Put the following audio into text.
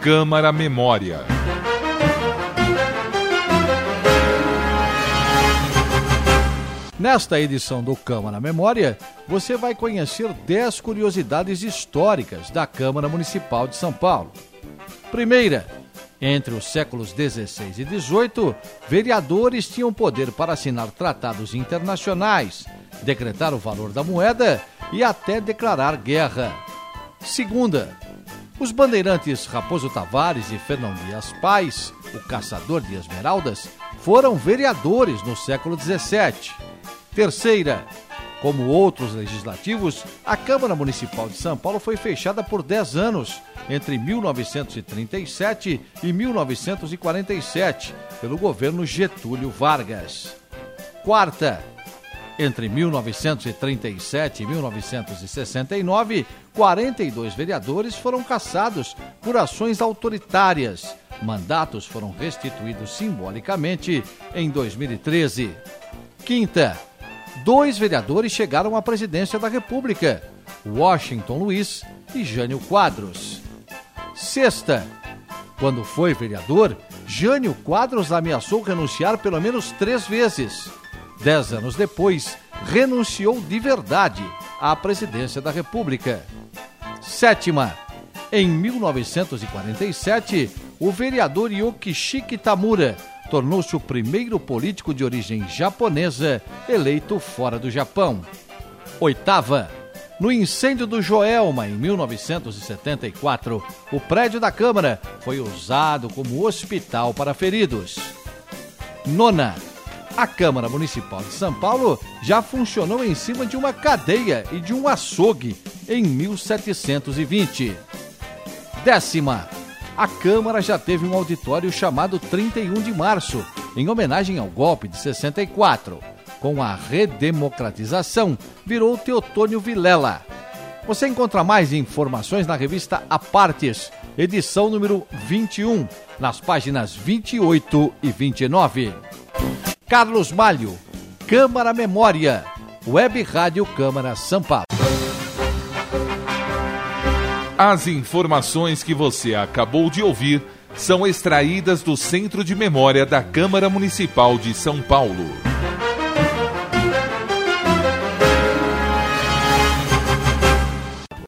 Câmara Memória. Nesta edição do Câmara Memória, você vai conhecer 10 curiosidades históricas da Câmara Municipal de São Paulo. Primeira, entre os séculos 16 e 18, vereadores tinham poder para assinar tratados internacionais, decretar o valor da moeda e até declarar guerra. Segunda, os bandeirantes Raposo Tavares e Fernão Dias Pais, o caçador de esmeraldas, foram vereadores no século 17. Terceira, como outros legislativos, a Câmara Municipal de São Paulo foi fechada por 10 anos, entre 1937 e 1947, pelo governo Getúlio Vargas. Quarta, entre 1937 e 1969, 42 vereadores foram cassados por ações autoritárias. Mandatos foram restituídos simbolicamente em 2013. Quinta, dois vereadores chegaram à presidência da República: Washington Luiz e Jânio Quadros. Sexta, quando foi vereador, Jânio Quadros ameaçou renunciar pelo menos três vezes. Dez anos depois, renunciou de verdade à presidência da República. Sétima, em 1947, o vereador Yokishiki Tamura tornou-se o primeiro político de origem japonesa eleito fora do Japão. Oitava, no incêndio do Joelma em 1974, o prédio da Câmara foi usado como hospital para feridos. Nona, a Câmara Municipal de São Paulo já funcionou em cima de uma cadeia e de um açougue em 1720. Décima, a Câmara já teve um auditório chamado 31 de Março, em homenagem ao golpe de 64. Com a redemocratização, virou Teotônio Vilela. Você encontra mais informações na revista Apartes, edição número 21, nas páginas 28 e 29. Carlos Malho, Câmara Memória, Web Rádio Câmara São Paulo. As informações que você acabou de ouvir são extraídas do Centro de Memória da Câmara Municipal de São Paulo.